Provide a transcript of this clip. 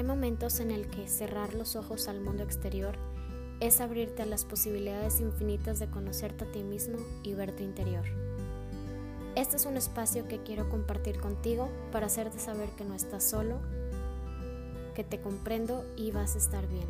Hay momentos en el que cerrar los ojos al mundo exterior es abrirte a las posibilidades infinitas de conocerte a ti mismo y ver tu interior. Este es un espacio que quiero compartir contigo para hacerte saber que no estás solo, que te comprendo y vas a estar bien.